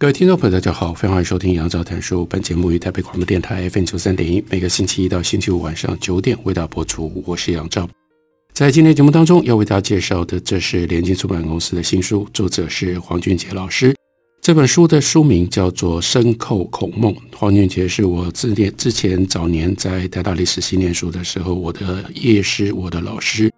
各位听众朋友，大家好，欢迎收听杨照谈书。本节目于台北广播电台 FM 九三点一，每个星期一到星期五晚上九点为大家播出。我是杨照。在今天节目当中，要为大家介绍的，这是联经出版公司的新书，作者是黄俊杰老师。这本书的书名叫做《深扣孔孟》。黄俊杰是我之前之前早年在台大历史系念书的时候，我的业师，我的老师。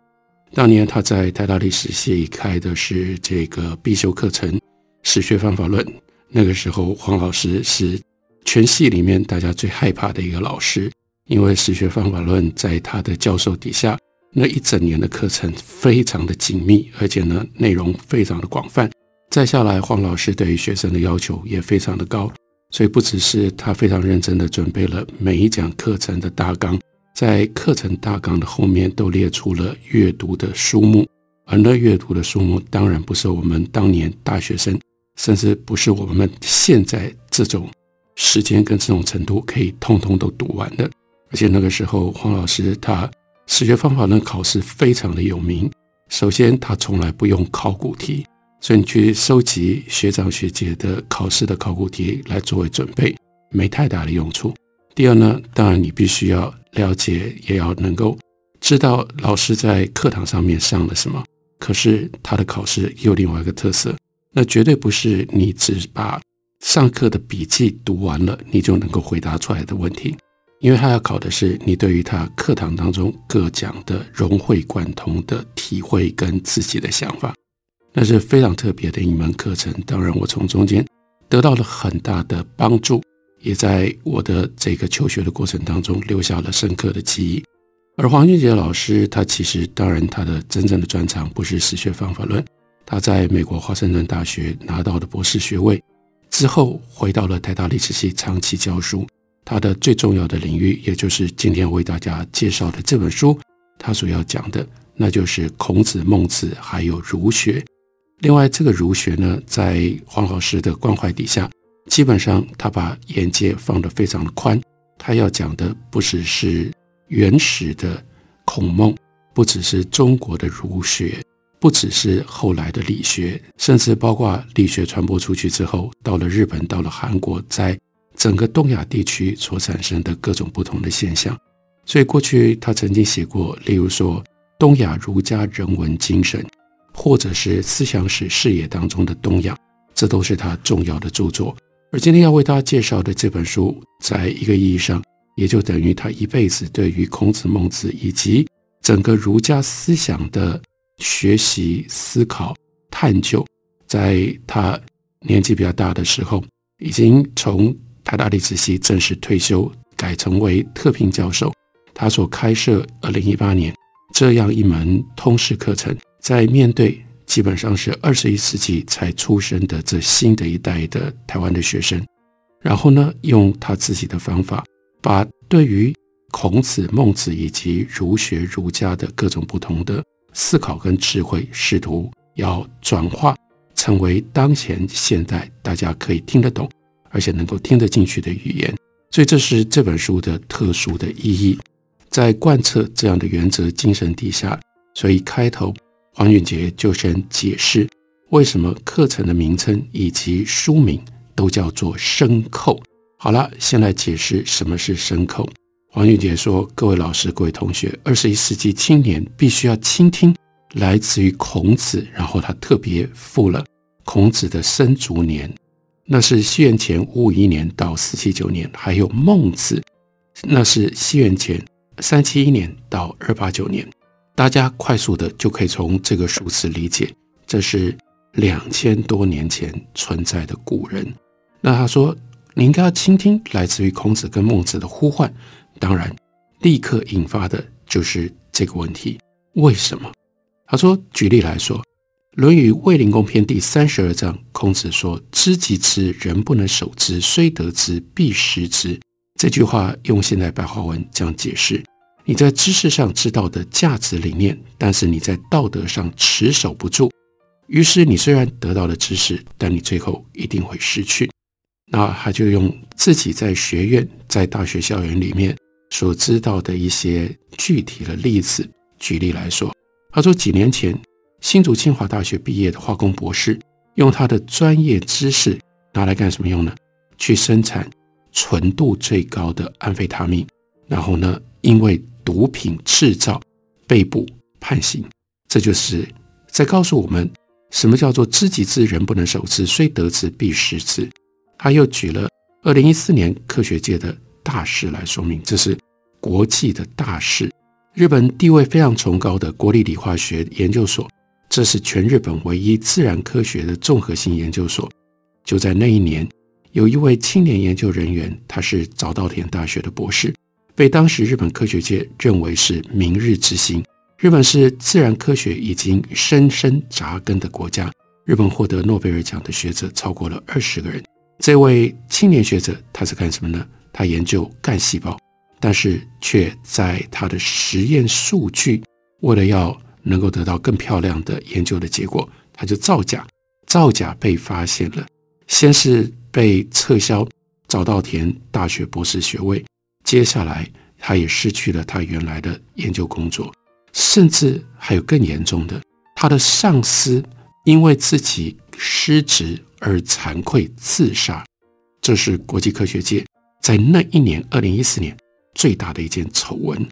当年他在台大历史系开的是这个必修课程《史学方法论》。那个时候，黄老师是全系里面大家最害怕的一个老师，因为史学方法论在他的教授底下，那一整年的课程非常的紧密，而且呢内容非常的广泛。再下来，黄老师对于学生的要求也非常的高，所以不只是他非常认真的准备了每一讲课程的大纲，在课程大纲的后面都列出了阅读的书目，而那阅读的书目当然不是我们当年大学生。甚至不是我们现在这种时间跟这种程度可以通通都读完的，而且那个时候黄老师他史学方法论考试非常的有名。首先，他从来不用考古题，所以你去收集学长学姐的考试的考古题来作为准备，没太大的用处。第二呢，当然你必须要了解，也要能够知道老师在课堂上面上了什么。可是他的考试有另外一个特色。那绝对不是你只把上课的笔记读完了，你就能够回答出来的问题，因为他要考的是你对于他课堂当中各讲的融会贯通的体会跟自己的想法，那是非常特别的一门课程。当然，我从中间得到了很大的帮助，也在我的这个求学的过程当中留下了深刻的记忆。而黄俊杰老师，他其实当然他的真正的专长不是史学方法论。他在美国华盛顿大学拿到的博士学位之后，回到了台大历史系长期教书。他的最重要的领域，也就是今天为大家介绍的这本书，他所要讲的，那就是孔子、孟子还有儒学。另外，这个儒学呢，在黄老师的关怀底下，基本上他把眼界放得非常宽。他要讲的不只是原始的孔孟，不只是中国的儒学。不只是后来的理学，甚至包括理学传播出去之后，到了日本，到了韩国，在整个东亚地区所产生的各种不同的现象。所以过去他曾经写过，例如说东亚儒家人文精神，或者是思想史视野当中的东亚，这都是他重要的著作。而今天要为大家介绍的这本书，在一个意义上，也就等于他一辈子对于孔子、孟子以及整个儒家思想的。学习、思考、探究，在他年纪比较大的时候，已经从台大历史系正式退休，改成为特聘教授。他所开设二零一八年这样一门通识课程，在面对基本上是二十一世纪才出生的这新的一代的台湾的学生，然后呢，用他自己的方法，把对于孔子、孟子以及儒学、儒家的各种不同的。思考跟智慧，试图要转化成为当前现代大家可以听得懂，而且能够听得进去的语言。所以这是这本书的特殊的意义。在贯彻这样的原则精神底下，所以开头黄俊杰就先解释为什么课程的名称以及书名都叫做“深扣”。好了，先来解释什么是“深扣”。黄俊杰说：“各位老师、各位同学，二十一世纪青年必须要倾听来自于孔子，然后他特别附了孔子的生卒年，那是西元前五五一年到四七九年；还有孟子，那是西元前三七一年到二八九年。大家快速的就可以从这个数词理解，这是两千多年前存在的古人。那他说，你应该要倾听来自于孔子跟孟子的呼唤。”当然，立刻引发的就是这个问题：为什么？他说，举例来说，《论语卫灵公篇》第三十二章，孔子说：“知己知，人不能守之，虽得之，必失之。”这句话用现代白话文这样解释：你在知识上知道的价值理念，但是你在道德上持守不住，于是你虽然得到了知识，但你最后一定会失去。那他就用自己在学院、在大学校园里面所知道的一些具体的例子举例来说，他说几年前。新竹清华大学毕业的化工博士，用他的专业知识拿来干什么用呢？去生产纯度最高的安非他命，然后呢，因为毒品制造被捕判刑。这就是在告诉我们，什么叫做知己知，人不能守之，虽得之，必失之。他又举了二零一四年科学界的大事来说明，这是国际的大事。日本地位非常崇高的国立理化学研究所。这是全日本唯一自然科学的综合性研究所。就在那一年，有一位青年研究人员，他是早稻田大学的博士，被当时日本科学界认为是明日之星。日本是自然科学已经深深扎根的国家，日本获得诺贝尔奖的学者超过了二十个人。这位青年学者他是干什么呢？他研究干细胞，但是却在他的实验数据为了要能够得到更漂亮的研究的结果，他就造假，造假被发现了，先是被撤销早稻田大学博士学位，接下来他也失去了他原来的研究工作，甚至还有更严重的，他的上司因为自己失职而惭愧自杀，这是国际科学界在那一年二零一四年最大的一件丑闻。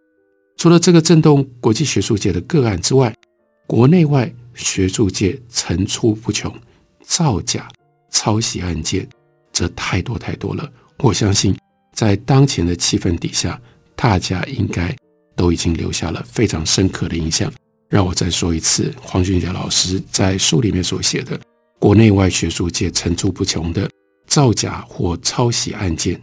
除了这个震动国际学术界的个案之外，国内外学术界层出不穷，造假、抄袭案件则太多太多了。我相信，在当前的气氛底下，大家应该都已经留下了非常深刻的印象。让我再说一次，黄俊杰老师在书里面所写的，国内外学术界层出不穷的造假或抄袭案件，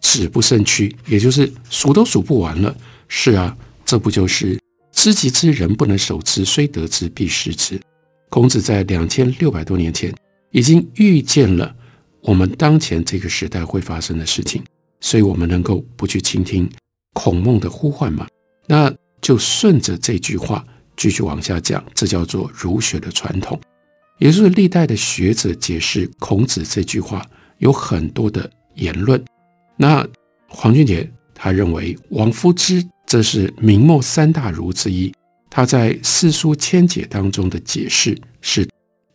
指不胜屈，也就是数都数不完了。是啊。这不就是知己知，人不能守之，虽得之，必失之。孔子在两千六百多年前已经预见了我们当前这个时代会发生的事情，所以我们能够不去倾听孔孟的呼唤吗？那就顺着这句话继续往下讲，这叫做儒学的传统，也就是历代的学者解释孔子这句话有很多的言论。那黄俊杰他认为王夫之。这是明末三大儒之一，他在《四书千解》当中的解释是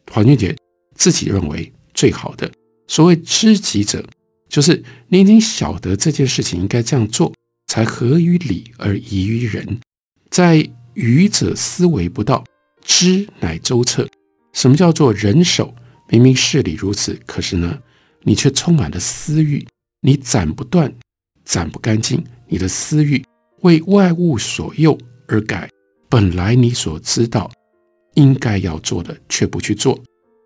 黄俊杰自己认为最好的。所谓知己者，就是你已经晓得这件事情应该这样做，才合于理而宜于人。在愚者思维不到，知乃周彻。什么叫做人守？明明事理如此，可是呢，你却充满了私欲，你斩不断，斩不干净，你的私欲。为外物所诱而改，本来你所知道应该要做的却不去做，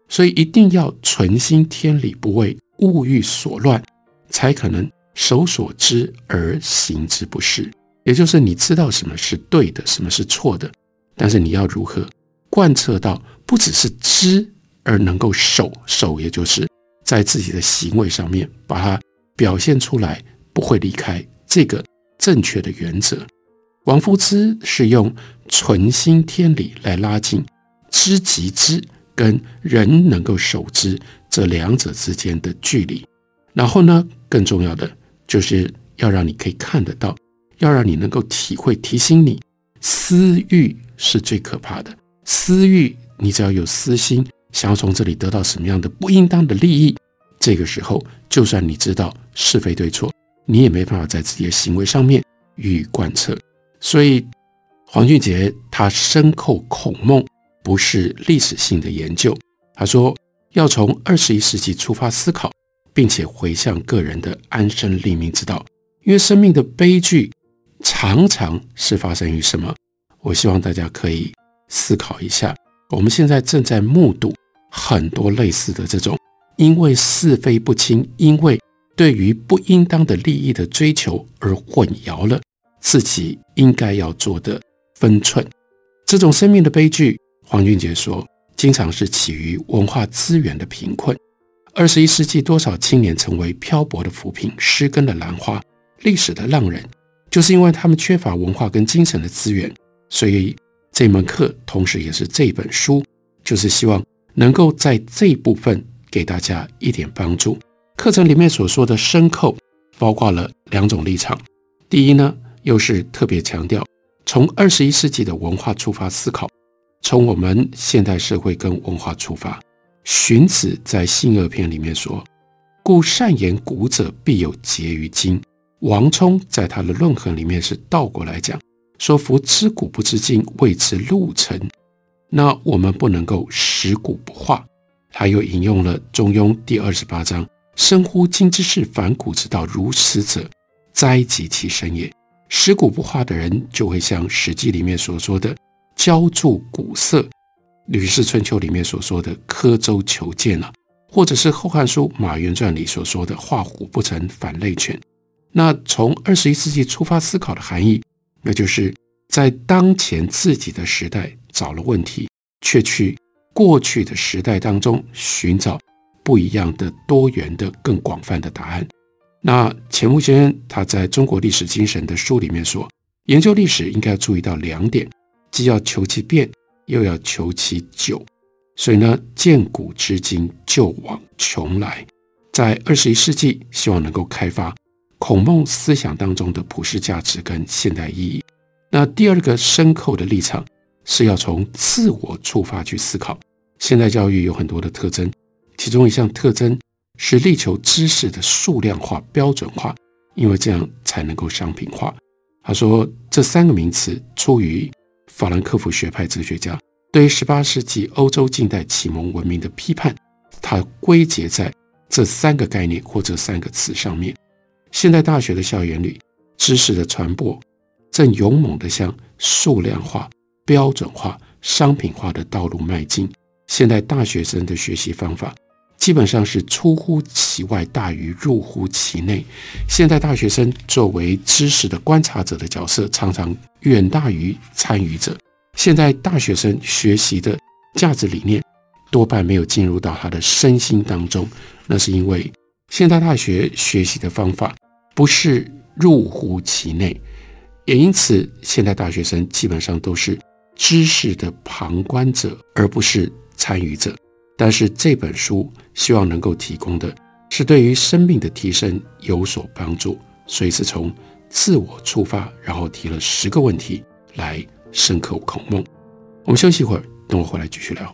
所以一定要存心天理，不为物欲所乱，才可能守所知而行之不恃。也就是你知道什么是对的，什么是错的，但是你要如何贯彻到不只是知而能够守，守也就是在自己的行为上面把它表现出来，不会离开这个。正确的原则，王夫之是用存心天理来拉近知己知跟人能够守之这两者之间的距离。然后呢，更重要的就是要让你可以看得到，要让你能够体会，提醒你，私欲是最可怕的。私欲，你只要有私心，想要从这里得到什么样的不应当的利益，这个时候，就算你知道是非对错。你也没办法在自己的行为上面予以贯彻，所以黄俊杰他深扣孔孟不是历史性的研究。他说要从二十一世纪出发思考，并且回向个人的安身立命之道。因为生命的悲剧常常是发生于什么？我希望大家可以思考一下。我们现在正在目睹很多类似的这种，因为是非不清，因为。对于不应当的利益的追求而混淆了自己应该要做的分寸，这种生命的悲剧，黄俊杰说，经常是起于文化资源的贫困。二十一世纪，多少青年成为漂泊的浮萍、失根的兰花、历史的浪人，就是因为他们缺乏文化跟精神的资源。所以这门课，同时也是这本书，就是希望能够在这部分给大家一点帮助。课程里面所说的深扣，包括了两种立场。第一呢，又是特别强调从二十一世纪的文化出发思考，从我们现代社会跟文化出发。荀子在《信二篇》里面说：“故善言古者必有结于今。”王充在他的《论衡》里面是倒过来讲，说：“夫知古不知今，谓之戮谶。”那我们不能够食古不化。他又引用了《中庸》第二十八章：“深乎今之事，反古之道，如此者，灾及其身也。”食古不化的人，就会像《史记》里面所说的“浇筑古色”。《吕氏春秋》里面所说的“刻舟求剑”了，或者是《后汉书·马援传》里所说的“画虎不成反类犬”。那从二十一世纪出发思考的含义，那就是在当前自己的时代找了问题，却去过去的时代当中寻找不一样的、多元的、更广泛的答案。那钱穆先生他在中国历史精神的书里面说，研究历史应该要注意到两点，既要求其变。又要求其久，所以呢，见古知今，旧往穷来。在二十一世纪，希望能够开发孔孟思想当中的普世价值跟现代意义。那第二个深刻的立场是要从自我出发去思考。现代教育有很多的特征，其中一项特征是力求知识的数量化、标准化，因为这样才能够商品化。他说，这三个名词出于。法兰克福学派哲学家对于十八世纪欧洲近代启蒙文明的批判，他归结在这三个概念或这三个词上面。现代大学的校园里，知识的传播正勇猛地向数量化、标准化、商品化的道路迈进。现代大学生的学习方法基本上是出乎其外，大于入乎其内。现代大学生作为知识的观察者的角色，常常。远大于参与者。现在大学生学习的价值理念多半没有进入到他的身心当中，那是因为现代大学学习的方法不是入乎其内，也因此现代大学生基本上都是知识的旁观者，而不是参与者。但是这本书希望能够提供的是对于生命的提升有所帮助，所以是从。自我出发，然后提了十个问题来深刻孔孟。我们休息一会儿，等我回来继续聊。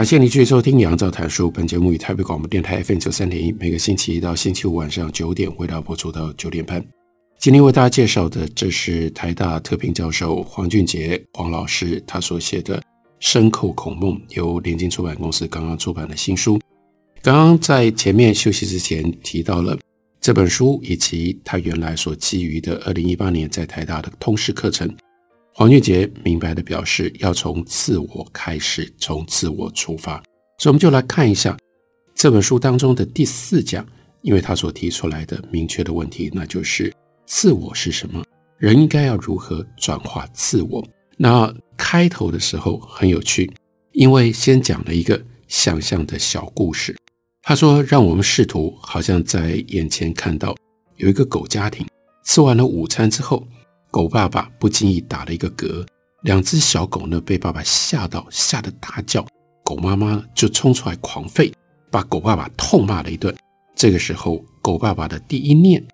感谢您继续收听《杨照谈书》。本节目与台北广播电台 FM 九三点一，每个星期一到星期五晚上九点，为大家播出到九点半。今天为大家介绍的，这是台大特聘教授黄俊杰黄老师他所写的《深扣孔孟》，由联经出版公司刚刚出版的新书。刚刚在前面休息之前提到了这本书以及他原来所基于的二零一八年在台大的通识课程。黄俊杰明白地表示，要从自我开始，从自我出发。所以我们就来看一下这本书当中的第四讲，因为他所提出来的明确的问题，那就是。自我是什么？人应该要如何转化自我？那开头的时候很有趣，因为先讲了一个想象的小故事。他说：“让我们试图好像在眼前看到有一个狗家庭，吃完了午餐之后，狗爸爸不经意打了一个嗝，两只小狗呢被爸爸吓到，吓得大叫，狗妈妈就冲出来狂吠，把狗爸爸痛骂了一顿。这个时候，狗爸爸的第一念。”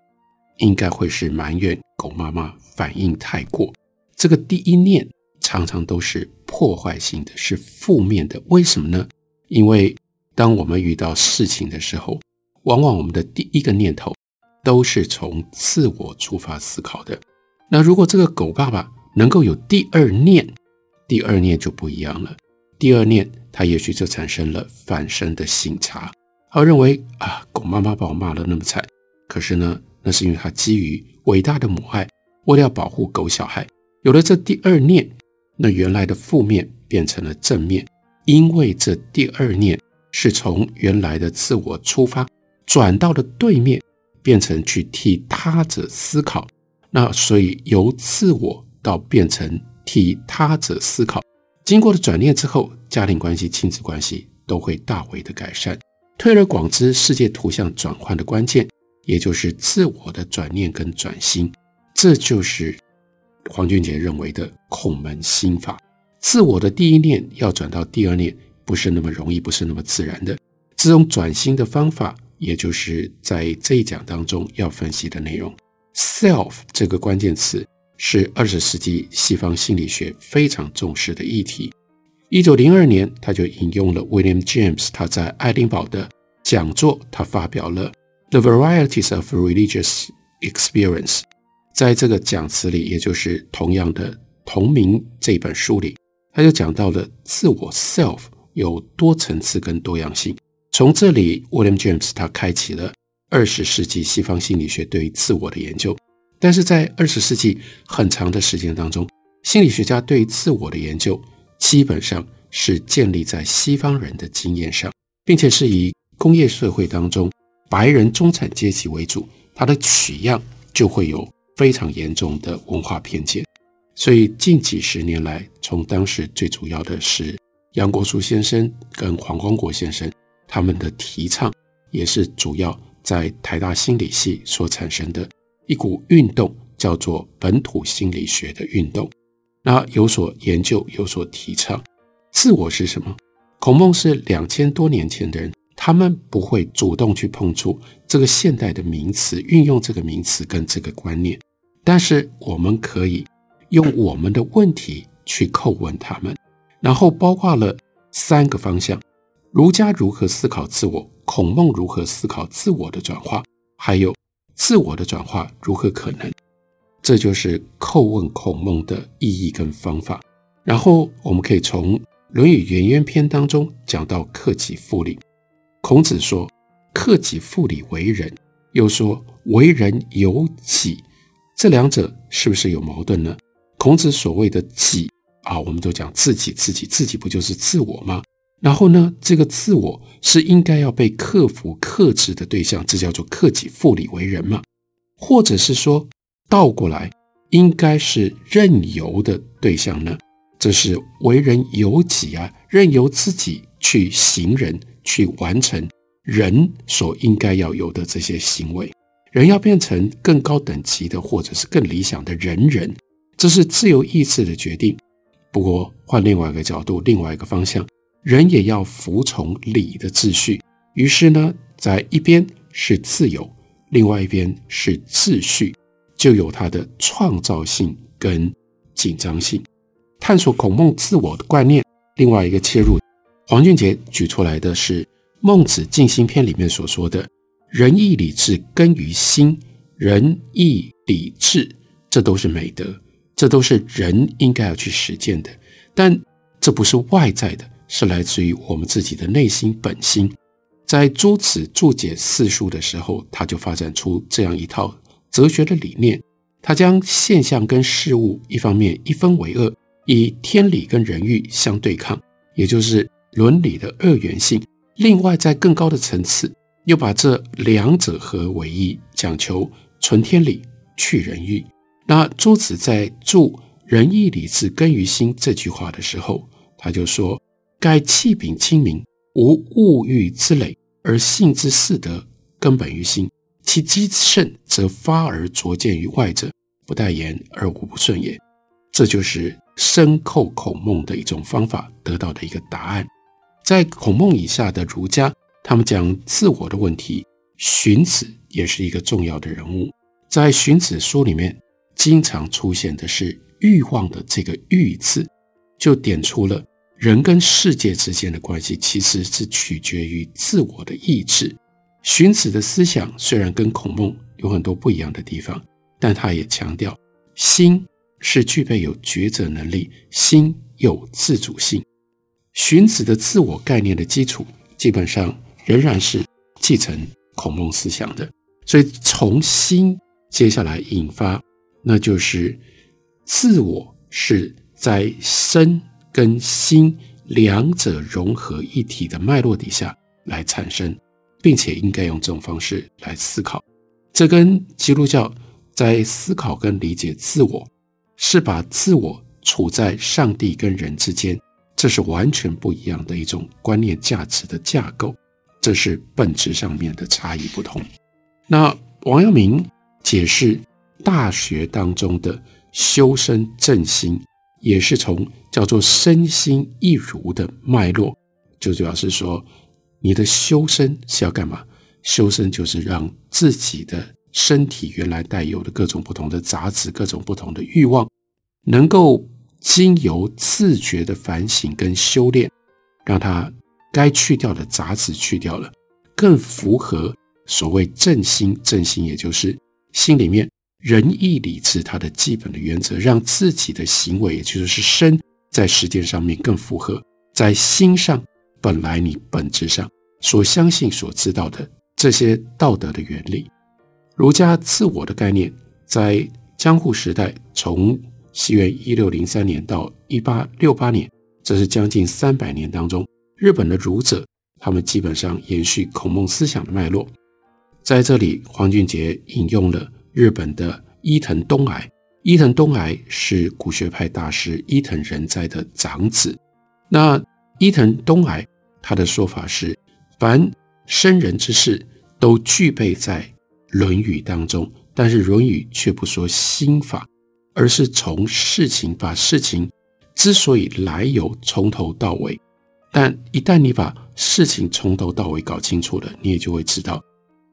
应该会是埋怨狗妈妈反应太过，这个第一念常常都是破坏性的，是负面的。为什么呢？因为当我们遇到事情的时候，往往我们的第一个念头都是从自我出发思考的。那如果这个狗爸爸能够有第二念，第二念就不一样了。第二念，他也许就产生了反身的省察，他认为啊，狗妈妈把我骂得那么惨，可是呢，那是因为他基于伟大的母爱，为了要保护狗小孩，有了这第二念，那原来的负面变成了正面，因为这第二念是从原来的自我出发，转到了对面，变成去替他者思考。那所以由自我到变成替他者思考，经过了转念之后，家庭关系、亲子关系都会大为的改善。推而广之，世界图像转换的关键。也就是自我的转念跟转心，这就是黄俊杰认为的孔门心法。自我的第一念要转到第二念，不是那么容易，不是那么自然的。这种转心的方法，也就是在这一讲当中要分析的内容。Self 这个关键词是二十世纪西方心理学非常重视的议题。一九零二年，他就引用了 William James 他在爱丁堡的讲座，他发表了。The varieties of religious experience，在这个讲词里，也就是同样的同名这本书里，他就讲到了自我 self 有多层次跟多样性。从这里，William James 他开启了二十世纪西方心理学对于自我的研究。但是在二十世纪很长的时间当中，心理学家对自我的研究基本上是建立在西方人的经验上，并且是以工业社会当中。白人中产阶级为主，他的取样就会有非常严重的文化偏见。所以近几十年来，从当时最主要的是杨国枢先生跟黄光国先生他们的提倡，也是主要在台大心理系所产生的一股运动，叫做本土心理学的运动。那有所研究，有所提倡，自我是什么？孔孟是两千多年前的人。他们不会主动去碰触这个现代的名词，运用这个名词跟这个观念，但是我们可以用我们的问题去叩问他们，然后包括了三个方向：儒家如何思考自我，孔孟如何思考自我的转化，还有自我的转化如何可能。这就是叩问孔孟的意义跟方法。然后我们可以从《论语颜渊篇》当中讲到克己复礼。孔子说：“克己复礼为仁。”又说：“为人有己。”这两者是不是有矛盾呢？孔子所谓的“己”啊，我们都讲自己，自己，自己不就是自我吗？然后呢，这个自我是应该要被克服、克制的对象，这叫做克己复礼为仁嘛？或者是说倒过来，应该是任由的对象呢？这是为人由己啊，任由自己去行人。去完成人所应该要有的这些行为，人要变成更高等级的，或者是更理想的人人，这是自由意志的决定。不过换另外一个角度，另外一个方向，人也要服从礼的秩序。于是呢，在一边是自由，另外一边是秩序，就有它的创造性跟紧张性。探索孔孟自我的观念，另外一个切入。黄俊杰举出来的是《孟子尽心篇》里面所说的“仁义礼智根于心，仁义礼智，这都是美德，这都是人应该要去实践的。但这不是外在的，是来自于我们自己的内心本心。在朱子注解四书的时候，他就发展出这样一套哲学的理念。他将现象跟事物一方面一分为二，以天理跟人欲相对抗，也就是伦理的二元性。另外，在更高的层次，又把这两者合为一，讲求存天理，去人欲。那朱子在注“仁义礼智根于心”这句话的时候，他就说：“盖气禀清明，无物欲之累，而性之四德根本于心。其积甚，则发而着见于外者。”不待言而无不顺也，这就是深叩孔孟的一种方法得到的一个答案。在孔孟以下的儒家，他们讲自我的问题，荀子也是一个重要的人物。在荀子书里面，经常出现的是欲望的这个“欲”字，就点出了人跟世界之间的关系其实是取决于自我的意志。荀子的思想虽然跟孔孟有很多不一样的地方。但他也强调，心是具备有抉择能力，心有自主性。荀子的自我概念的基础，基本上仍然是继承孔孟思想的。所以从心接下来引发，那就是自我是在身跟心两者融合一体的脉络底下来产生，并且应该用这种方式来思考。这跟基督教。在思考跟理解自我，是把自我处在上帝跟人之间，这是完全不一样的一种观念价值的架构，这是本质上面的差异不同。那王阳明解释《大学》当中的修身正心，也是从叫做身心一如的脉络，就主要是说，你的修身是要干嘛？修身就是让自己的。身体原来带有的各种不同的杂质，各种不同的欲望，能够经由自觉的反省跟修炼，让它该去掉的杂质去掉了，更符合所谓正心。正心也就是心里面仁义礼智它的基本的原则，让自己的行为，也就是身，在实践上面更符合在心上本来你本质上所相信、所知道的这些道德的原理。儒家自我的概念，在江户时代，从西元一六零三年到一八六八年，这是将近三百年当中，日本的儒者他们基本上延续孔孟思想的脉络。在这里，黄俊杰引用了日本的伊藤东矮，伊藤东矮是古学派大师伊藤仁斋的长子。那伊藤东矮他的说法是，凡生人之事都具备在。《论语》当中，但是《论语》却不说心法，而是从事情把事情之所以来由从头到尾。但一旦你把事情从头到尾搞清楚了，你也就会知道，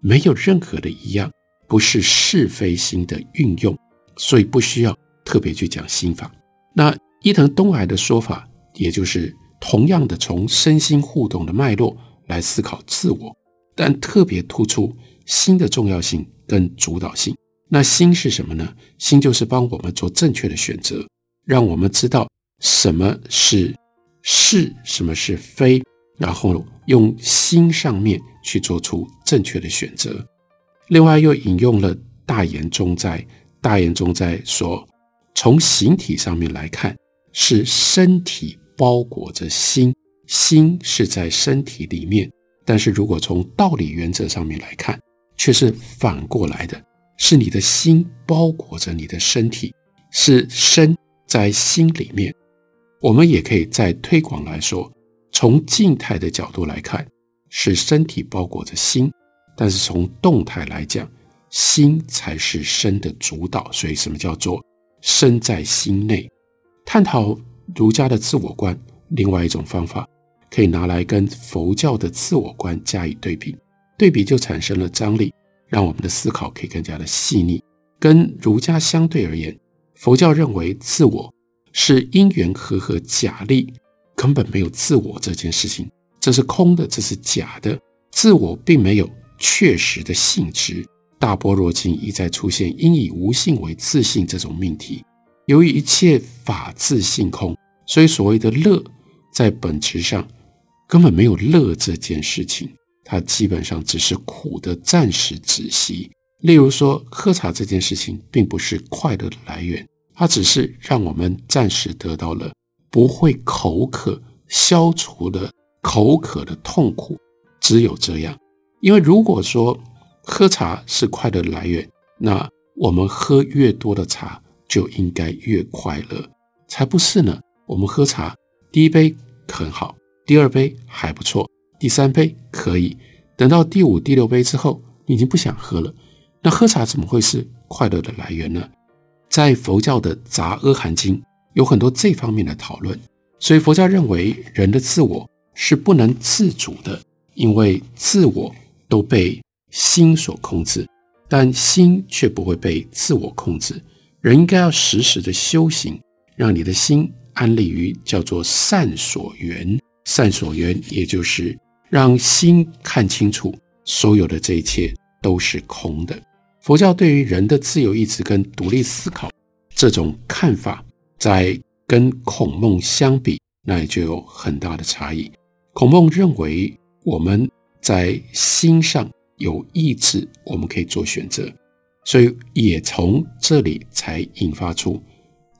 没有任何的一样不是是非心的运用，所以不需要特别去讲心法。那伊藤东海的说法，也就是同样的从身心互动的脉络来思考自我，但特别突出。心的重要性跟主导性，那心是什么呢？心就是帮我们做正确的选择，让我们知道什么是是，什么是非，然后用心上面去做出正确的选择。另外又引用了大言中在，大言中在说，从形体上面来看，是身体包裹着心，心是在身体里面，但是如果从道理原则上面来看，却是反过来的，是你的心包裹着你的身体，是身在心里面。我们也可以再推广来说，从静态的角度来看，是身体包裹着心；但是从动态来讲，心才是身的主导。所以，什么叫做身在心内？探讨儒家的自我观，另外一种方法可以拿来跟佛教的自我观加以对比。对比就产生了张力，让我们的思考可以更加的细腻。跟儒家相对而言，佛教认为自我是因缘和合假立，根本没有自我这件事情，这是空的，这是假的。自我并没有确实的性质，大般若经一再出现“应以无性为自性”这种命题。由于一切法自性空，所以所谓的乐，在本质上根本没有乐这件事情，它基本上只是苦的暂时止息。例如说，喝茶这件事情并不是快乐的来源，它只是让我们暂时得到了不会口渴，消除了口渴的痛苦。只有这样，因为如果说喝茶是快乐的来源，那我们喝越多的茶就应该越快乐，才不是呢。我们喝茶，第一杯很好，第二杯还不错，第三杯可以，等到第五、第六杯之后，你已经不想喝了。那喝茶怎么会是快乐的来源呢？在佛教的《杂阿含经》有很多这方面的讨论，所以佛教认为人的自我是不能自主的，因为自我都被心所控制，但心却不会被自我控制。人应该要时时的修行，让你的心安立于叫做善所缘。善所缘，也就是让心看清楚所有的这一切都是空的。佛教对于人的自由意志跟独立思考这种看法，在跟孔孟相比，那也就有很大的差异。孔孟认为我们在心上有意志，我们可以做选择，所以也从这里才引发出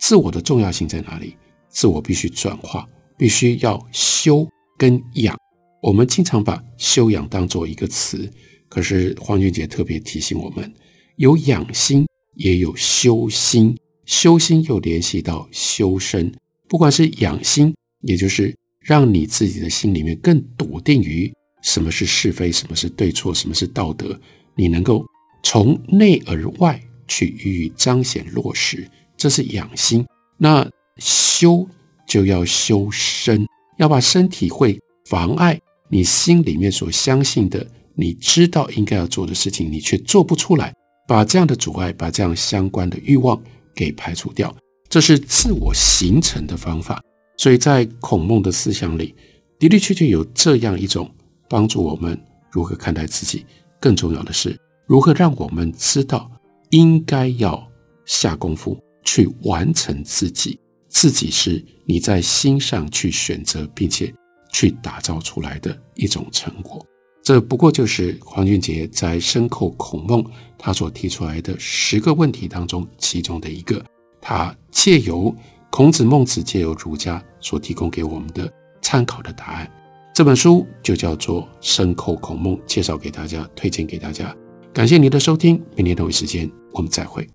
自我的重要性在哪里？自我必须转化，必须要修跟养。我们经常把修养当做一个词，可是黄俊杰特别提醒我们。有养心，也有修心，修心又联系到修身。不管是养心，也就是让你自己的心里面更笃定于什么是是非，什么是对错，什么是道德，你能够从内而外去予以彰显落实，这是养心。那修就要修身，要把身体会妨碍你心里面所相信的，你知道应该要做的事情，你却做不出来。把这样的阻碍，把这样相关的欲望给排除掉，这是自我形成的方法。所以在孔孟的思想里，的的确确有这样一种帮助我们如何看待自己。更重要的是，如何让我们知道应该要下功夫去完成自己。自己是你在心上去选择，并且去打造出来的一种成果。这不过就是黄俊杰在深扣孔孟他所提出来的十个问题当中其中的一个，他借由孔子、孟子，借由儒家所提供给我们的参考的答案。这本书就叫做《深扣孔孟》，介绍给大家，推荐给大家。感谢您的收听，明天同一时间我们再会。